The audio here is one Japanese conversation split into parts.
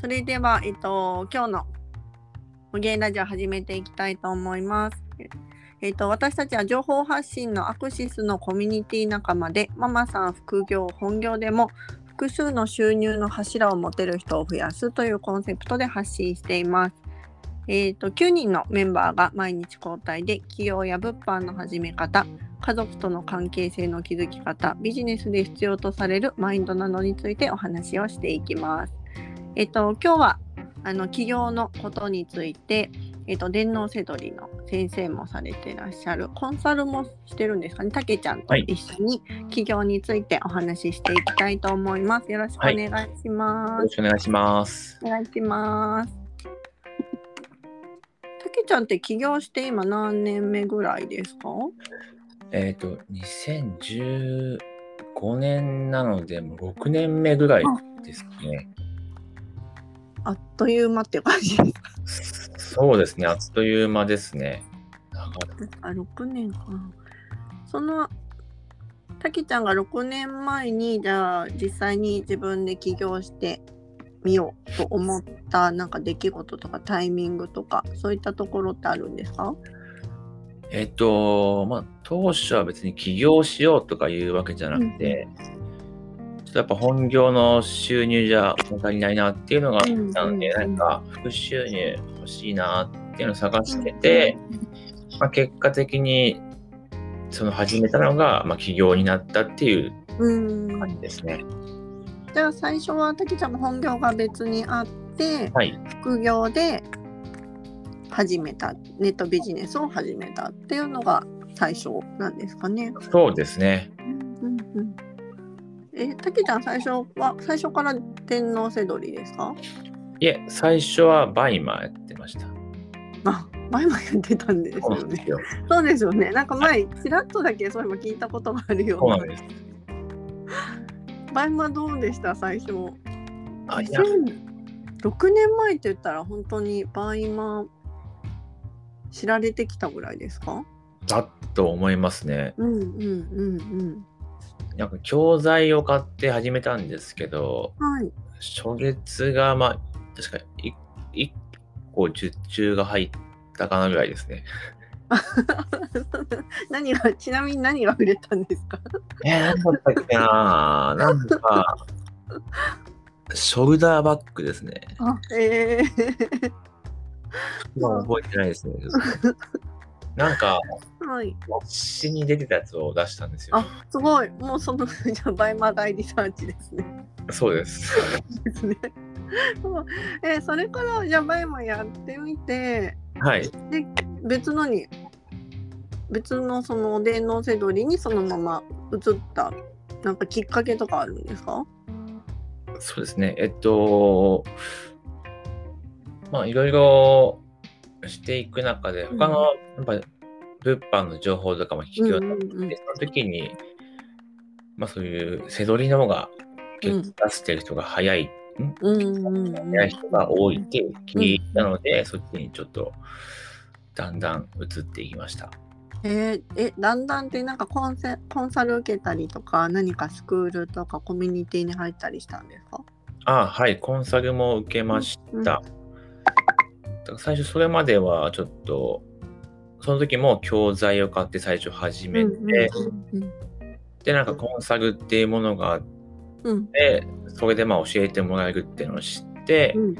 それでは、えっと、今日の無限ラジオ始めていきたいと思います。えっと、私たちは情報発信のアクシスのコミュニティ仲間で、ママさん副業、本業でも複数の収入の柱を持てる人を増やすというコンセプトで発信しています。えっと、9人のメンバーが毎日交代で、企業や物販の始め方、家族との関係性の築き方、ビジネスで必要とされるマインドなどについてお話をしていきます。えっと、今日はあの起業のことについて、えっと、電脳セドリの先生もされてらっしゃるコンサルもしてるんですかね？たけちゃんと一緒に起業についてお話ししていきたいと思います。よろしくお願いします。よろしくお願いします。お願いします。たけちゃんって起業して今何年目ぐらいですか？えっ、と、2015年なので、もう6年目ぐらいですね。あっという間って感じですか？そうですね、あっという間ですね。長あ、6年か。な。その、たけちゃんが6年前に、じゃあ実際に自分で起業してみようと思ったなんか出来事とかタイミングとか、そういったところってあるんですか？えっ、と、まあ、当初は別に起業しようとかいうわけじゃなくて、ちょっとやっぱ本業の収入じゃ物足りないなっていうのがあったので、なんか副収入欲しいなっていうのを探してて、まあ、結果的にその始めたのが、まあ、起業になったっていううん。感じですね。じゃあ最初はたけちゃんも本業が別にあって、はい。副業で始めた、ネットビジネスを始めたっていうのが最初なんですかね。そうですね。うんうん。え、たけちゃん最初は、最初から店舗せどりですか？いえ、最初はバイマーやってました。あ、前々やってたんですよね。そうなんですよ。ね。なんか前、ちらっとだけそういえば聞いたことがあるよそうなんです。バイマどうでした？最初。あ、いや、2006年前って言ったら本当にバイマ知られてきたぐらいですか？だと思いますね。うんうんうんなんか教材を買って始めたんですけど、うん。はい。初月が、まあ、確かい1個受注が入ったかなぐらいですね。何が、ちなみに何が売れたんですか？えー、何だったっけな？なんか、ショルダーバッグですね。あ、えー、今覚えてないですね。なんか、はい。に出てたやつを出したんですよ。あ、すごい。もうその、じゃあバイマ大リサーチですね。そうです。ですね。そうえーそれからじゃあバイマやってみてはい。で別のに別のその電脳せどりにそのまま移ったなんかきっかけとかあるんですか？そうですね。えっと、まあ、いろいろしていく中で、他の、やっぱり、物販の情報とかも聞くようになって、うんうんうん。その時に、まあ、そういう背取りの方が結果出してる人が早い、早い人が多いって聞いたので、そっちにちょっと、だんだん移っていきました。えーえだんだんってなんかコンセコンサル受けたりとか何かスクールとかコミュニティに入ったりしたんですか？あはい、コンサルも受けました。うんだから最初それまではちょっと、その時も教材を買って最初始めて、うんで、なんかコンサルっていうものがあっうんて、それでまあ教えてもらえるっていうのを知ってう、ん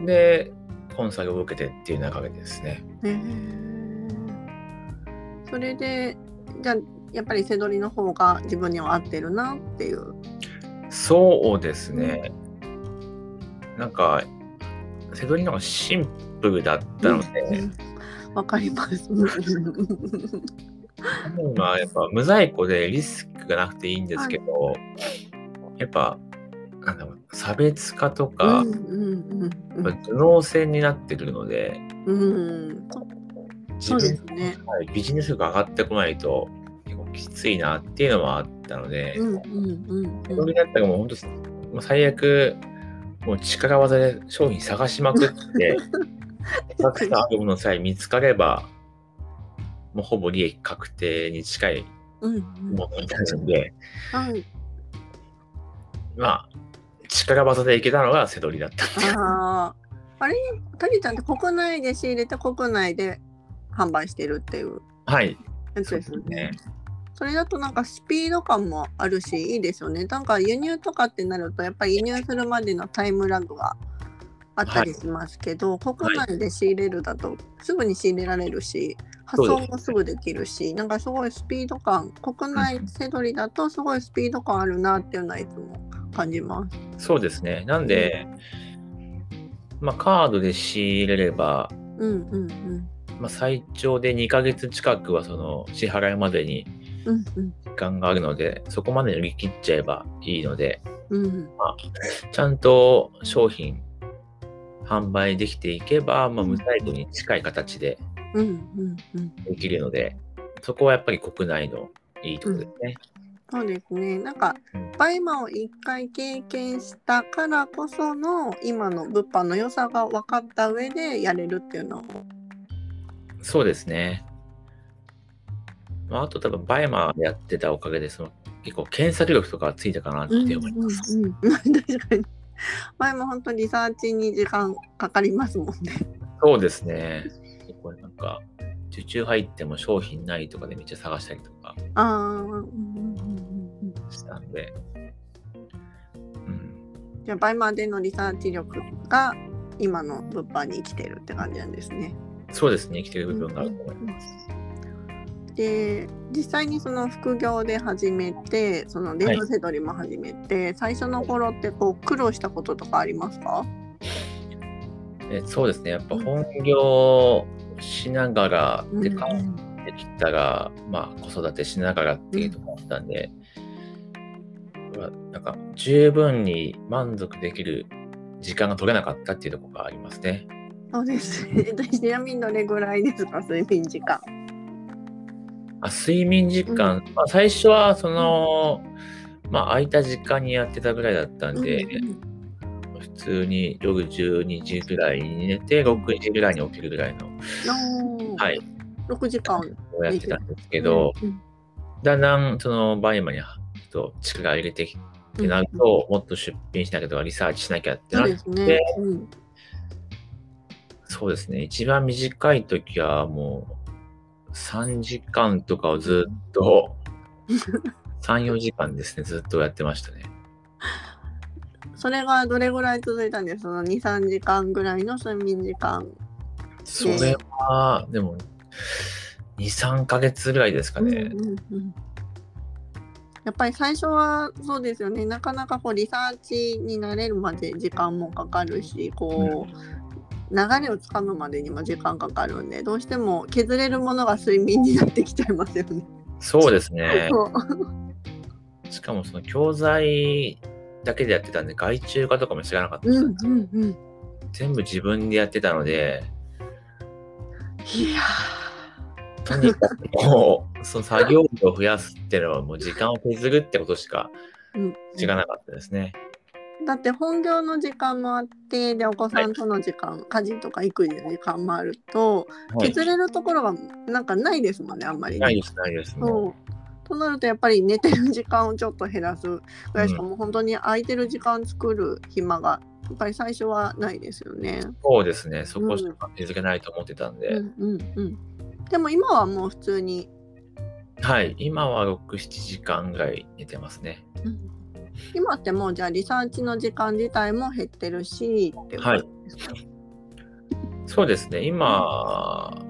うんで、コンサルを受けてっていう流れですね。それでじゃあやっぱり背取りの方が自分には合ってるなっていう。そうですね。なんか、背取りの方がシンプルだったので、うん。わかります。まあやっぱ無在庫でリスクがなくていいんですけど、やっぱ、なんだろう、差別化とか、頭脳戦になってくるので、うん。そうです分ね。はいビジネス力が上がってこないと結構きついなっていうのはあったので、うんうんうんそれだったらもう本当、最悪、もう力技で商品探しまくって、たくさんあるものさえ見つかれば、もうほぼ利益確定に近いうんうんものになるので、はいまあ、力技でいけたのがセドリだったああ。あれ、タギちゃんって国内で仕入れて国内で販売してるっていうはい。やつですよね。ね。それだとなんかスピード感もあるしいいですよね。なんか輸入とかってなるとやっぱり輸入するまでのタイムラグがあったりしますけど、国内で仕入れるだとすぐに仕入れられるし発送もすぐできるしなんかすごいスピード感国内セドリだとすごいスピード感あるなっていうのはいつも感じます。そうですね。なんで、まあ、カードで仕入れれば、うんうんうんまあ、最長で2ヶ月近くはその支払いまでに時間があるので、そこまでに売り切っちゃえばいいので、うんちゃんと商品販売できていけば、まあ、無在庫に近い形でうんうんうんできるので、そこはやっぱり国内のいいところですね。そうですね。なんかうん、バイマを一回経験したからこその今の物販の良さが分かった上でやれるっていうのを。そうですね。まあ、あと多分バイマーやってたおかげで、その結構検索力とかついたかなって思います。うんうんうん、確かに。バイマ本当リサーチに時間かかりますもんね。そうですね。結構なんか、受注入っても商品ないとかでめっちゃ探したりとかああ、うんうんうんうんしたんで、うん、うん。じゃあバイマでのリサーチ力が今の物販に生きてるって感じなんですね。そうですね、生きてる部分があると思います。で実際にその副業で始めてその電動セドリも始めて、最初の頃ってこう苦労したこととかありますか？えそうですね、やっぱ本業しながらで考えてきたら、まあ子育てしながらっていうところだったんで、まあなんか十分に満足できる時間が取れなかったっていうところがありますね。そうですね。ちなみにどれぐらいですか？睡眠時間。あ睡眠時間、まあ、最初はその、まあ空いた時間にやってたぐらいだったんで、普通に夜12時ぐらいに寝て、6時ぐらいに起きるぐらいの、は。はい。い、6時間。をやってたんですけど、うんだんだんそのバイマにも力入れてきてなると、もっと出品しなきゃとかリサーチしなきゃってなって、そうですね。うん。そうですね、一番短い時はもう3時間とかをずっと、3、4時間ですね、ずっとやってましたね。それがどれぐらい続いたんですか？その2、3時間ぐらいの睡眠時間。それは、でも、2、3ヶ月ぐらいですかね。うんうんうんやっぱり最初はそうですよねなかなかこうリサーチになれるまで時間もかかるしこう、流れをつかむまでにも時間かかるんでどうしても削れるものが睡眠になってきちゃいますよね。そうですね。しかもその教材だけでやってたんで、外注化とかも知らなかったです、うんうんうん、全部自分でやってたので、いやとにかくもう、その作業量を増やすっていうのはもう時間を削るってことしか知らなかったですね。だって本業の時間もあってでお子さんとの時間、家事とか育児の時間もあると、はい。削れるところがなんかないですもんねあんまり。ね。ないです、ないです。もそう。となるとやっぱり寝てる時間をちょっと減らす。ぐらいしかもう本当に空いてる時間作る暇がやっぱり最初はないですよね。うそうですね、そこしか気づけないと思ってたんで、うんうんうん。でも今はもう普通に、はい、今は6、7時間ぐらい寝てますね。うん今ってもうじゃあリサーチの時間自体も減ってるしってことですか、そうですね、今、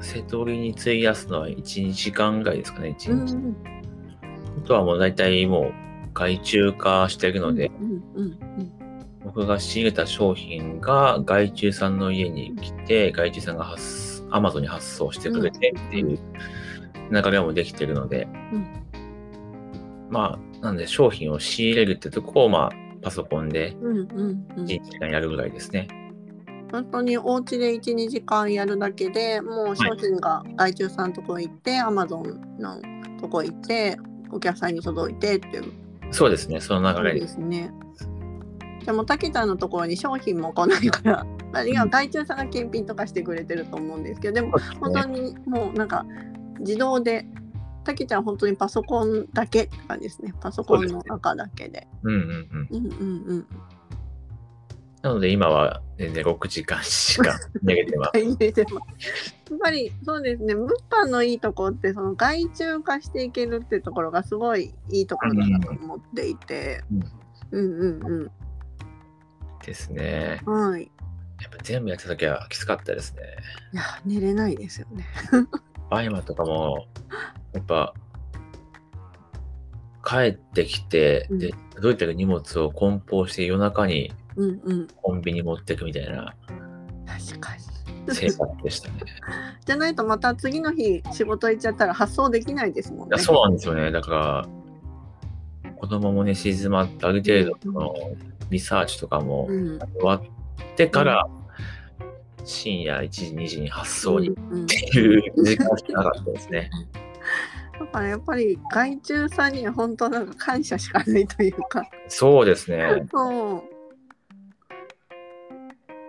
瀬戸りに費やすのは1、2時間ぐらいですかね、1日。うんあとはもう大体もう外注化してるので、僕が仕入れた商品が外注さんの家に来て、外注さんが発、アマゾンに発送してくれてっていう流れもできてるので、うん。まあ、なんで商品を仕入れるってとこを、まあ、パソコンでうんうんうん1時間やるぐらいですね。本当にお家で12時間やるだけでもう商品が外注さんのとこ行って、アマゾンのとこ行ってお客さんに届いてっていうそうですね、その流れで。ですね。でも、たけちゃんのところに商品も来ないから、まあ、外注さんが検品とかしてくれてると思うんですけど、でも、本当にもうなんか、自動でたけちゃん本当にパソコンだけって感じですね。パソコンの中だけで。うんうんうん。うんうんうん。なので今は全然6時間しか 寝れてます。やっぱりそうですね。物販のいいとこってその外注化していけるってところがすごいいいところだなと思っていて。うんうんですね。うん。はい。やっぱ全部やった時はきつかったですね。いや寝れないですよね。バイマとかも、やっぱ、帰ってきて、うんで、届いてる荷物を梱包して夜中にうんうん。コンビニ持ってくみたいな確かに。生活でしたね。じゃないとまた次の日仕事行っちゃったら発送できないですもんね。いやそうなんですよね。だから、子供もね、静まって、ある程度、このリサーチとかもうん。終わってから、深夜1時、2時に発送にっうんうんていう時間しかなかったですね。だからやっぱり外注さんには本当なんか感謝しかないというか。そうですね。そう。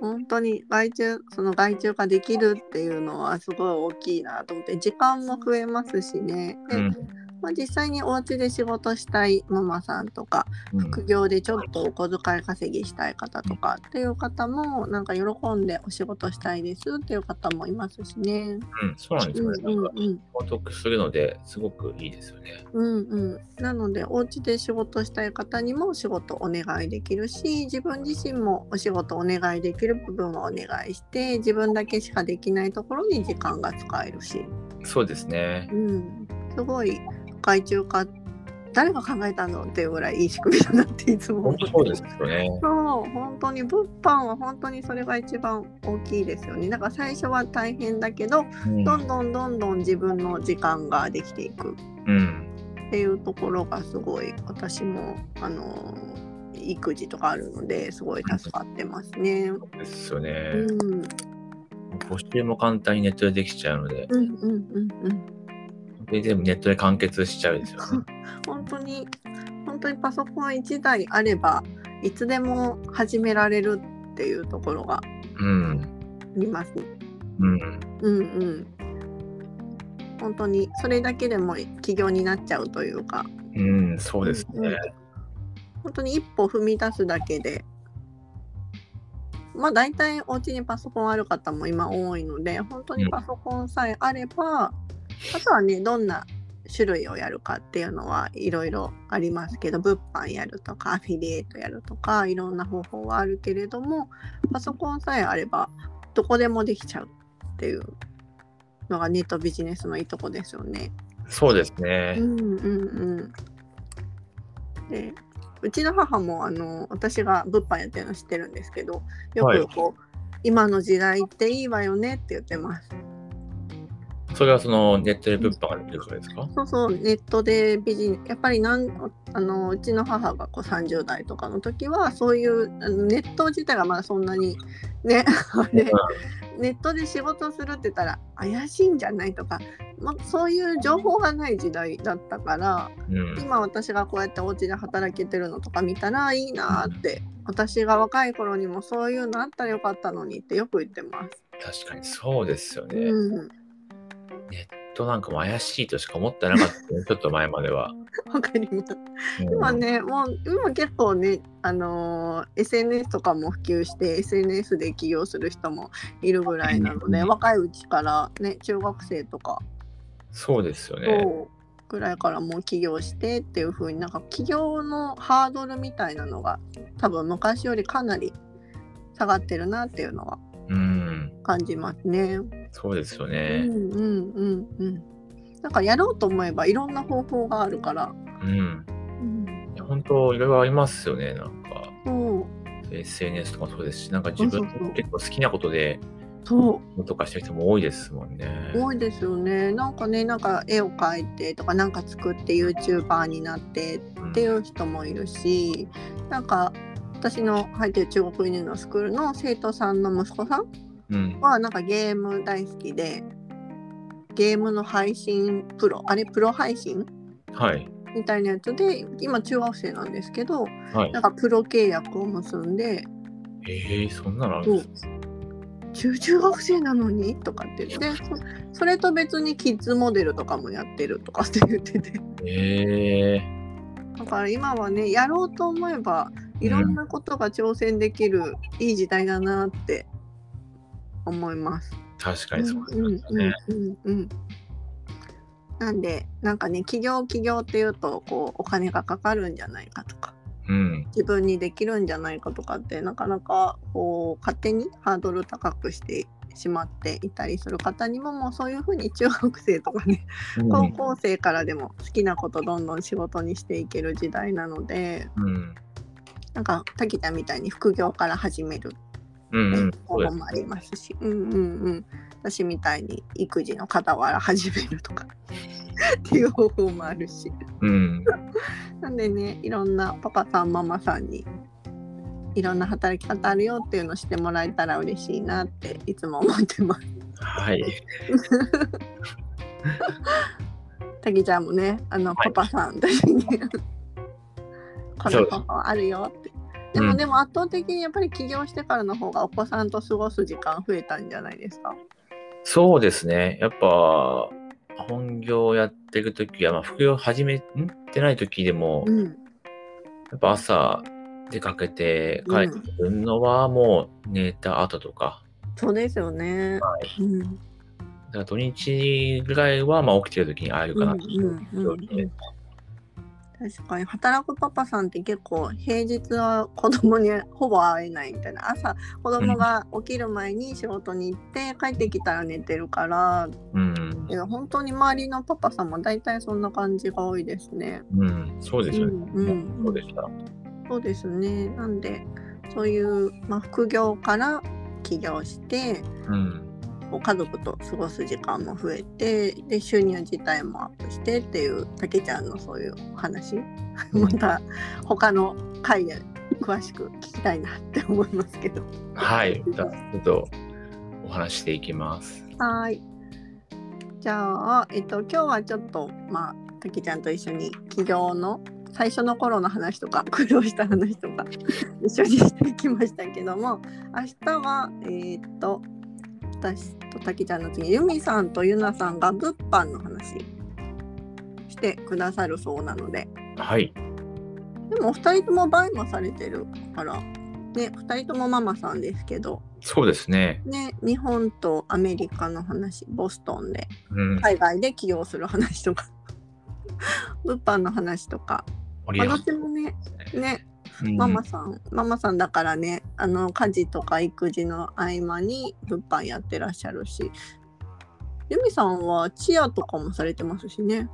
本当に外注その外注ができるっていうのはすごい大きいなと思って時間も増えますしね。でうん。まあ、実際にお家で仕事したいママさんとかうん副業でちょっとお小遣い稼ぎしたい方とかっていう方もなんか喜んでお仕事したいですっていう方もいますしね。うん、そうなんですよね。うんうんなんか、うんお得するので、すごくいいですよね。うんうん、なのでお家で仕事したい方にもお仕事お願いできるし自分自身もお仕事お願いできる部分はお願いして自分だけしかできないところに時間が使えるし、そうですねう。ん、すごい外注化誰が考えたのっていうぐらいいい仕組みだなっていつも思ってそうですよね。そう本当に物販は本当にそれが一番大きいですよねだから最初は大変だけどうんどんどんどんどん自分の時間ができていくうん。っていうところがすごい私もあの育児とかあるのですごい助かってますね。ですよね。うん、募集も簡単にネットでできちゃうので、うんうんうんうん本当に全部ネットで完結しちゃうんですよね。本当に本当にパソコン1台あればいつでも始められるっていうところがあうん。りますね。うん。うんうん本当にそれだけでも起業になっちゃうというかうん、そうですね。本当に一歩踏み出すだけでまあ大体お家にパソコンある方も今多いので本当にパソコンさえあれば、あとはねどんな種類をやるかっていうのはいろいろありますけど物販やるとかアフィリエイトやるとかいろんな方法はあるけれどもパソコンさえあればどこでもできちゃうっていうのがネットビジネスのいいとこですよね。そうですねう。んうんうん。でうちの母もあの私が物販やってるの知ってるんですけどよはいくこう、今の時代っていいわよねって言ってます。それはそのネットで物販ができるからですか？そうそうネットでビジネスやっぱりなんあのうちの母がこう30代とかの時はそういうネット自体がまだそんなにねネットで仕事するって言ったら怪しいんじゃないとか、ま、そういう情報がない時代だったからうん。今私がこうやってお家で働けてるのとか見たらいいなって、私が若い頃にもそういうのあったらよかったのにってよく言ってます。確かにそうですよね。うん、ネットなんかも怪しいとしか思ってなかったね、ちょっと前までは。わかります。うん今ね、もう今結構ね、あのー SNS とかも普及して SNS で起業する人もいるぐらいなので、うん若いうちからね、中学生とか、そうですよね。ぐらいからもう起業してっていう風になんか起業のハードルみたいなのが多分昔よりかなり下がってるなっていうのはうん。感じますね。そうですようね。んうんうんうん。なんかやろうと思えばいろんな方法があるから。うん。うん、本当いろいろありますよね。なんか、そう SNS とかもそうですし、なんか自分結構好きなことで、そうとかしてる人も多いですもんね。多いですよね。なんかね、なんか絵を描いてとか、なんか作って YouTuber になってっていう人もいるし、なんか私の入ってる中国輸入のスクールの生徒さんの息子さんうん。はなんかゲーム大好きで、ゲームの配信プロ、あれプロ配信？はい。みたいなやつで、今中学生なんですけど、はい。なん。かプロ契約を結んで、ええそんなのあるんです中中学生なのに？とかって言ってそそれと別にキッズモデルとかもやってるとかって言ってて。へえだから今はねやろうと思えばいろんなことが挑戦できる、いい時代だなって思います。確かにそうですうんね。うんうんうんなんでなんかね企業企業っていうとこうお金がかかるんじゃないかとかうん。自分にできるんじゃないかとかってなかなかこう勝手にハードル高くしてしまっていたりする方にももうそういうふうに中学生とかね高校生からでも好きなことどんどん仕事にしていける時代なのでうん。なんか滝ちゃんみたいに副業から始めるうんうん。方法もありますし、うんうんうん、私みたいに育児の傍ら始めるとか っていう方法もあるしうん。なんでねいろんなパパさんママさんにいろんな働き方あるよっていうのを知ってもらえたら嬉しいなっていつも思ってます。はい。滝ちゃんもねあのはいパパさんたちに この方法あるよって。でも、うんでも圧倒的にやっぱり起業してからの方がお子さんと過ごす時間増えたんじゃないですか？そうですね。やっぱ、本業やってる時は、まあ、副業始めてない時でも、うん、やっぱ朝出かけて帰ってくるのはもう寝た後とか、そうですよね。はいうんだから土日ぐらいはまあ起きてる時に会えるかなといううんうんうん状況で。確かに働くパパさんって結構平日は子供にほぼ会えないみたいな朝子供が起きる前に仕事に行って帰ってきたら寝てるからうんい。や本当に周りのパパさんも大体そんな感じが多いですね。うん。そうですよね。うんうんそうでした。そうですねなんでそういう、まあ、副業から起業してうん。こう家族と過ごす時間も増えてで収入自体もアップしてっていうたけちゃんのそういうお話 また他の回で詳しく聞きたいなって思いますけどはい。じゃあちょっとお話ししていきます。はいじゃあ、えっと、今日はちょっとまあたけちゃんと一緒に起業の最初の頃の話とか苦労した話とか一緒にしていきましたけども明日はえーっと私とたけちゃんの次にユミさんとユナさんが物販の話してくださるそうなのではい。でもお二人ともバイもされてるからね二人ともママさんですけどそうですね。ね日本とアメリカの話ボストンでうん。海外で起業する話とか 物販の話とか、まあ、どっちもねねうんママさん、ママさんだからねあの家事とか育児の合間に物販やってらっしゃるしユミさんはチアとかもされてますしね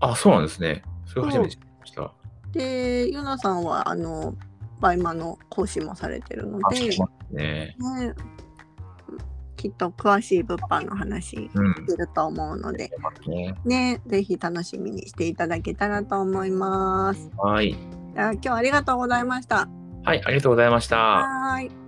あ、そうなんですね。それ初めて知りました。でユナさんはあのバイマの講師もされてるのあ、で、そうなんですね。ね、きっと詳しい物販の話うん。すると思うのでね、ねぜひ楽しみにしていただけたらと思います。はい。今日はありがとうございました。はい、ありがとうございました。はーい。